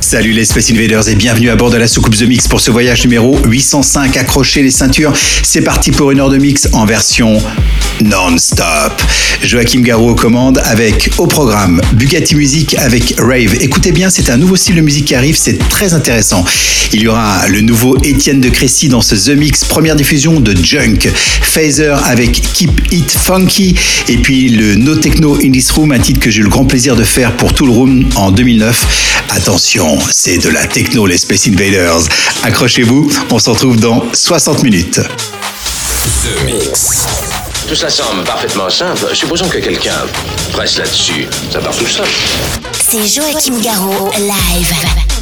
Salut les Space Invaders et bienvenue à bord de la soucoupe The Mix pour ce voyage numéro 805. Accrochez les ceintures, c'est parti pour une heure de mix en version non-stop. Joachim Garraud aux commandes avec au programme Bugatti Music avec Rave. Écoutez bien, c'est un nouveau style de musique qui arrive, c'est très intéressant. Il y aura le nouveau Étienne de Crécy dans ce The Mix, première diffusion de Junk. Phaser avec Keep It Funky et puis le No Techno in This Room, un titre que j'ai eu le grand plaisir de faire pour tout le room en 2009. Attention, c'est de la techno les Space Invaders. Accrochez-vous, on se retrouve dans 60 minutes. The Mix. Tout ça semble parfaitement simple. Supposons que quelqu'un presse là-dessus. Ça part tout seul. C'est Joachim Garraud, live.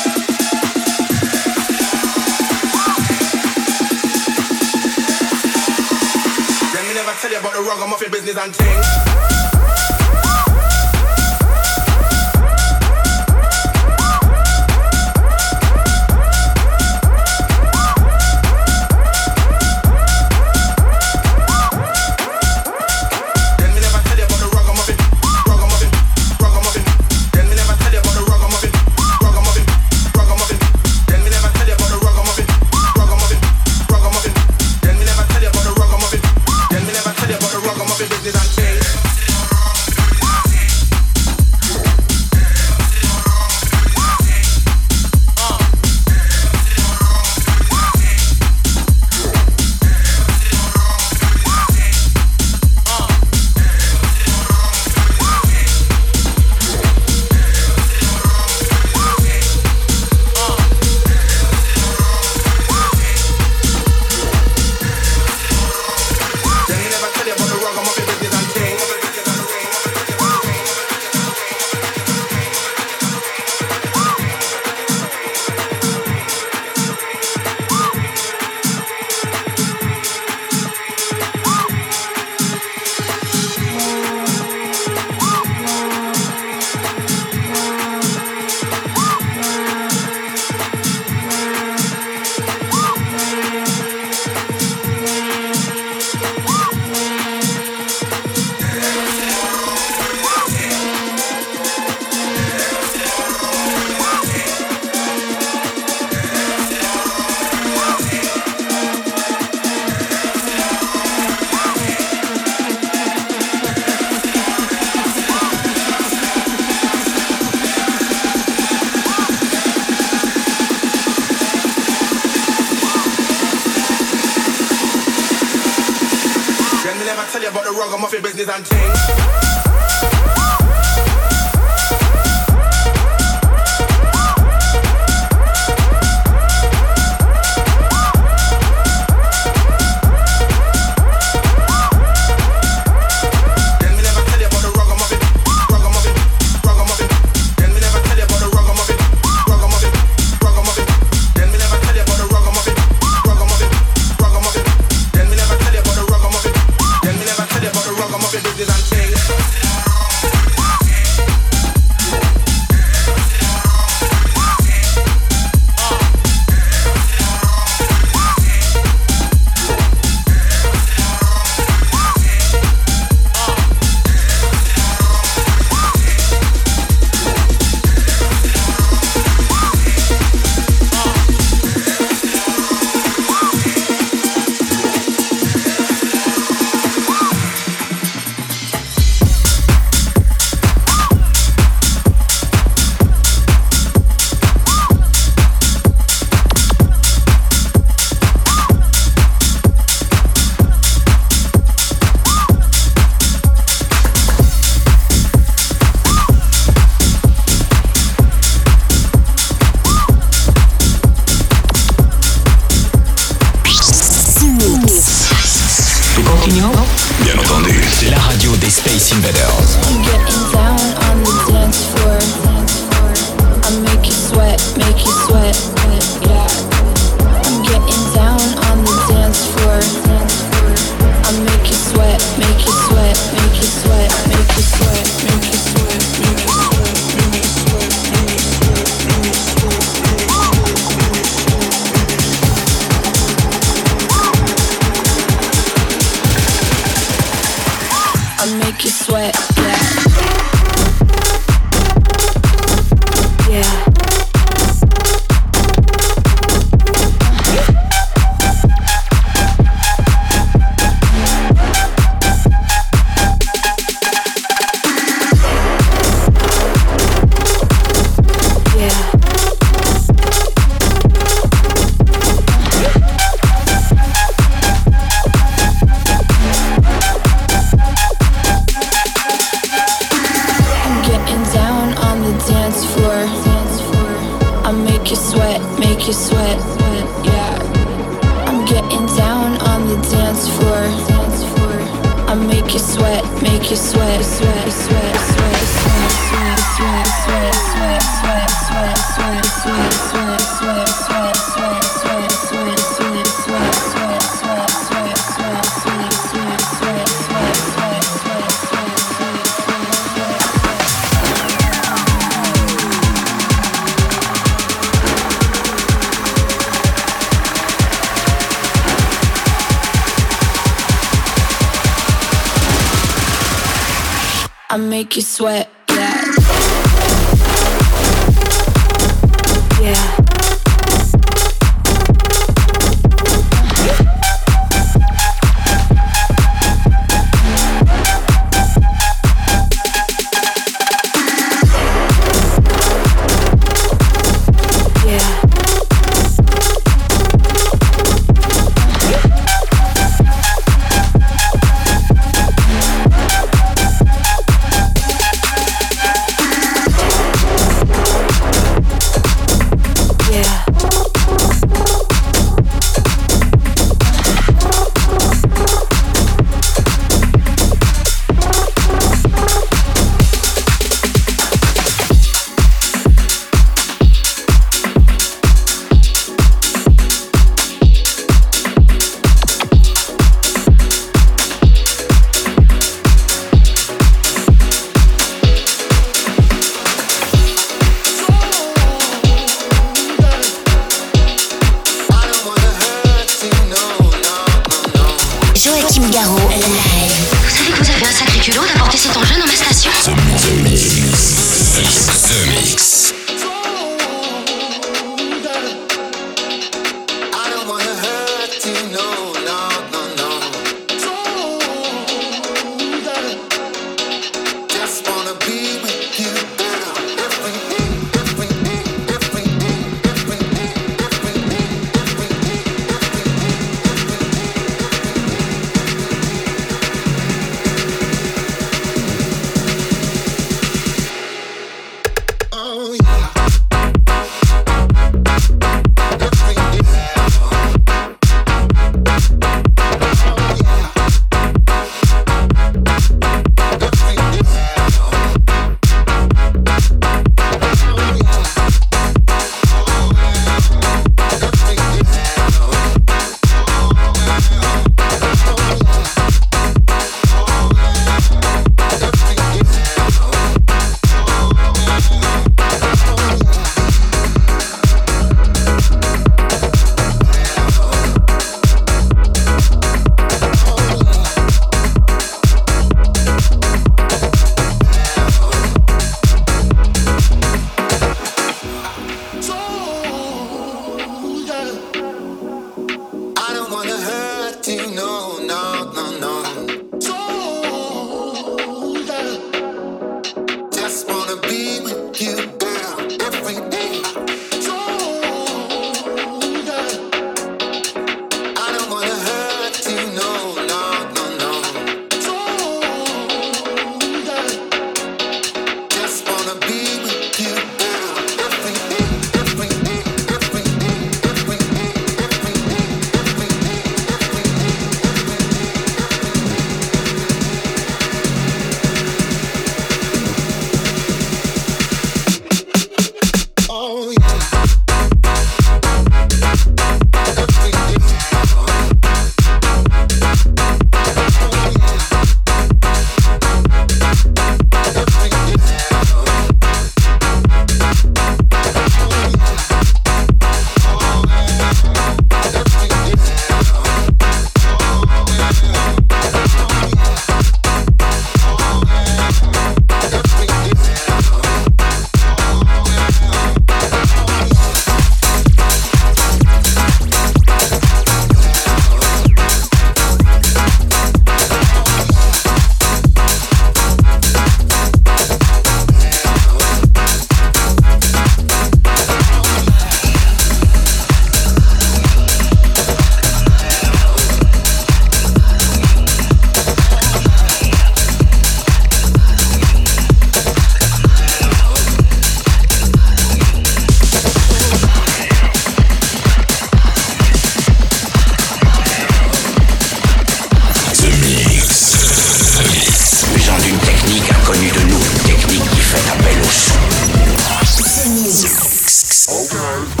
Podcast.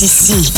Ici.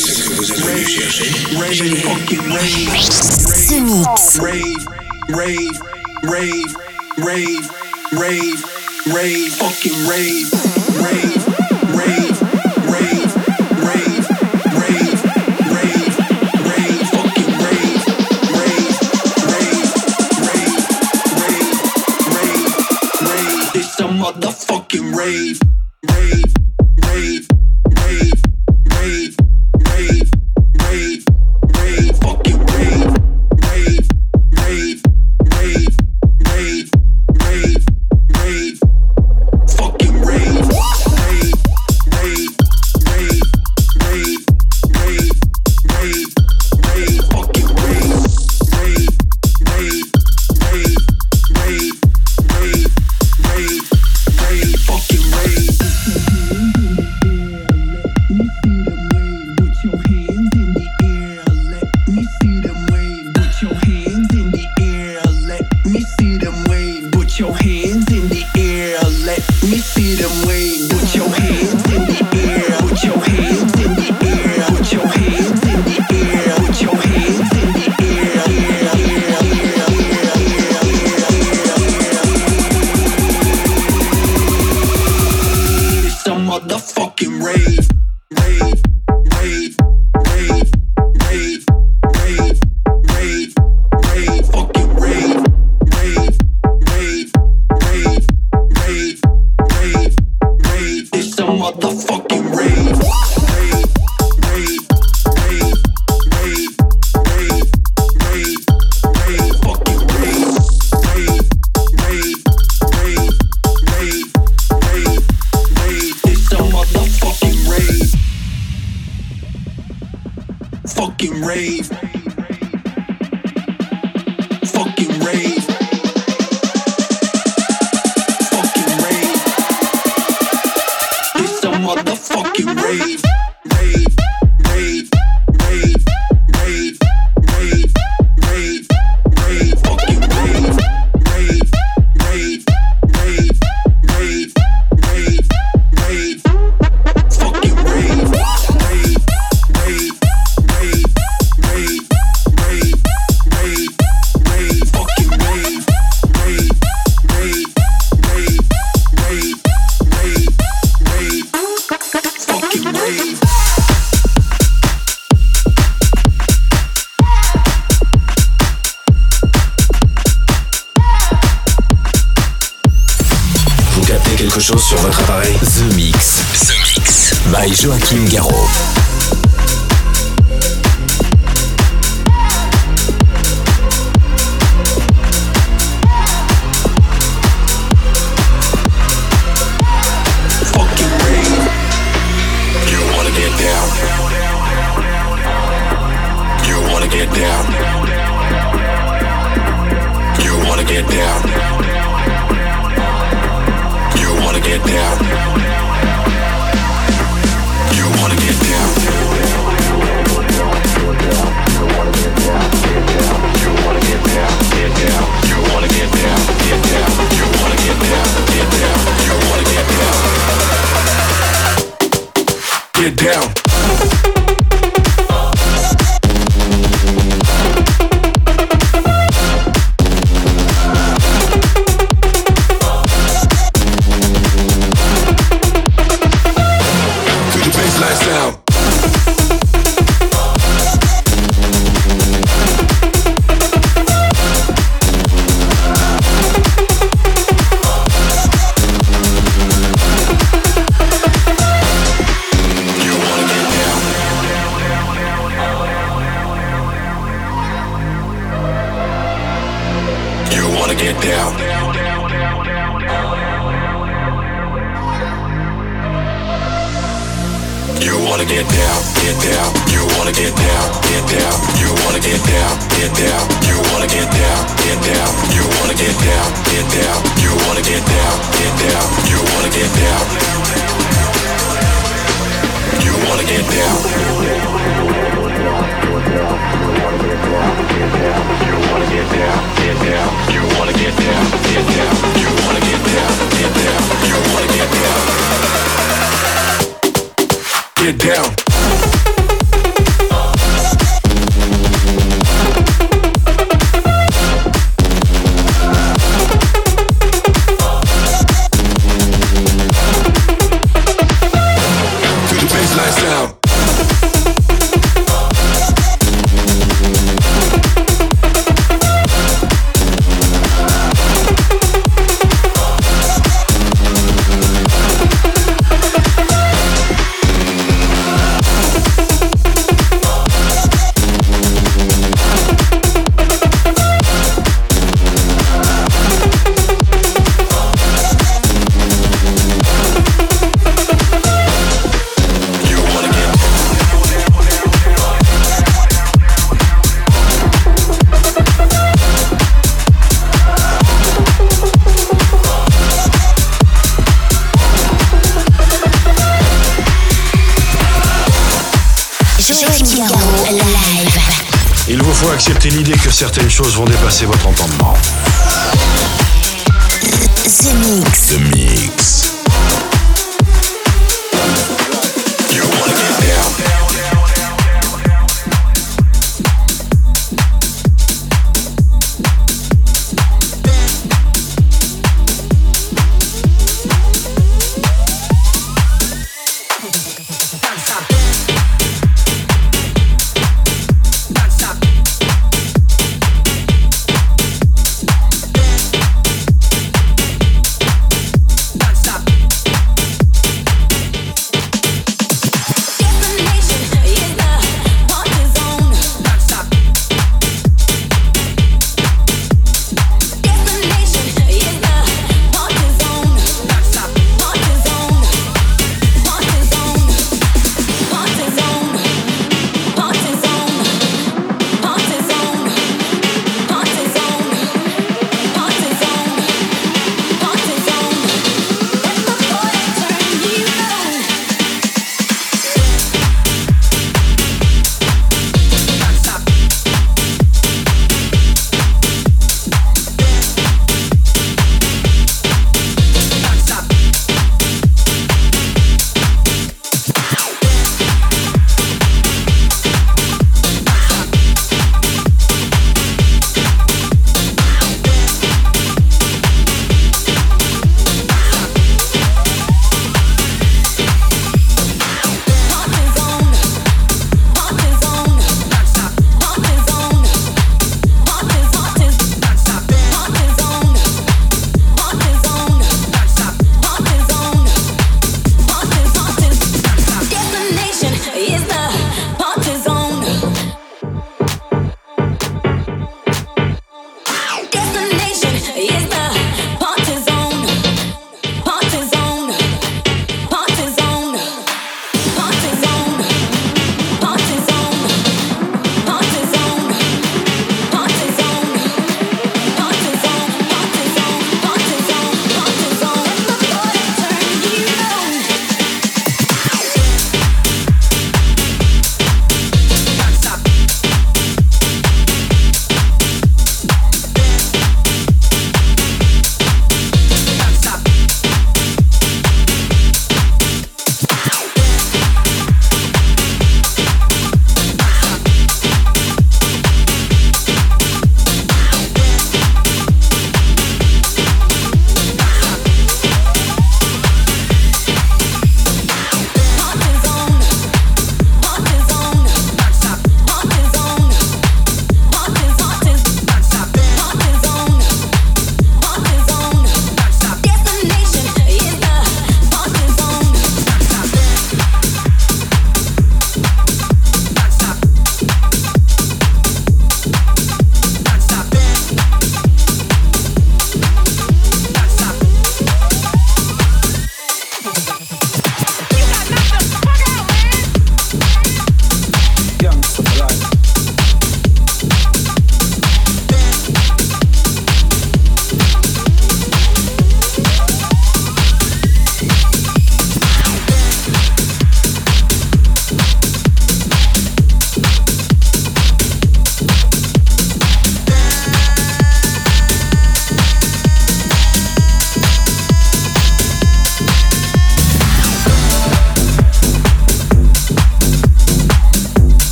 ce que vous êtes venu chercher. Rave, rave, rave, rave, rave, rave, rave, rave, rave, rave, rave, rave, rave, rave, fucking rave, rave, rave, rave, rave, rave, rave. It's a motherfucking rave. Joachim certaines choses vont dépasser votre entendement. The Mix. The Mix.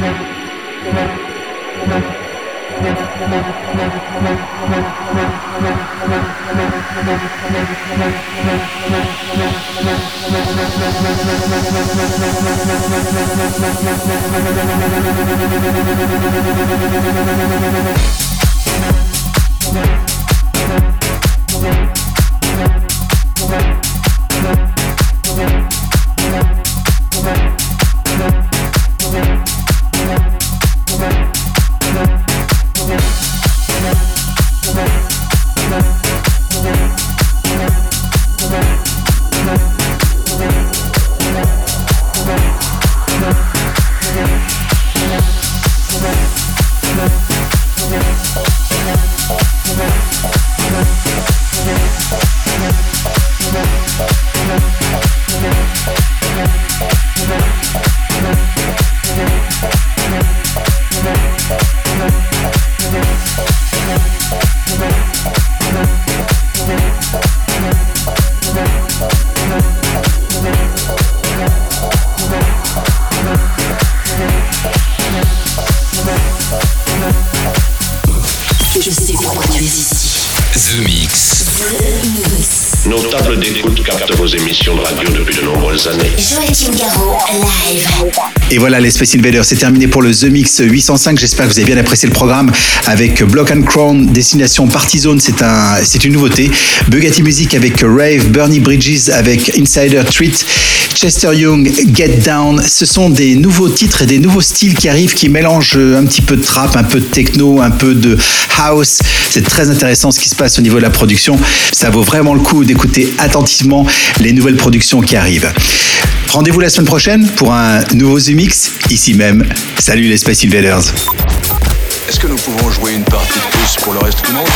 Yeah. Les Space Invaders. C'est terminé pour le The Mix 805. J'espère que vous avez bien apprécié le programme avec Block and Crown, Destination Party Zone. C'est un, c'est une nouveauté. Bugatti Music avec Rave, Bernie Bridges avec Insider Treat, Chester Young, Get Down. Ce sont des nouveaux titres et des nouveaux styles qui arrivent, qui mélangent un petit peu de trap, un peu de techno, un peu de house. C'est très intéressant ce qui se passe au niveau de la production. Ça vaut vraiment le coup d'écouter attentivement les nouvelles productions qui arrivent. Rendez-vous la semaine prochaine pour un nouveau Zumix, ici même. Salut les Space Invaders. Est-ce que nous pouvons jouer une partie de plus pour le reste du monde?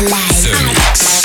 Live.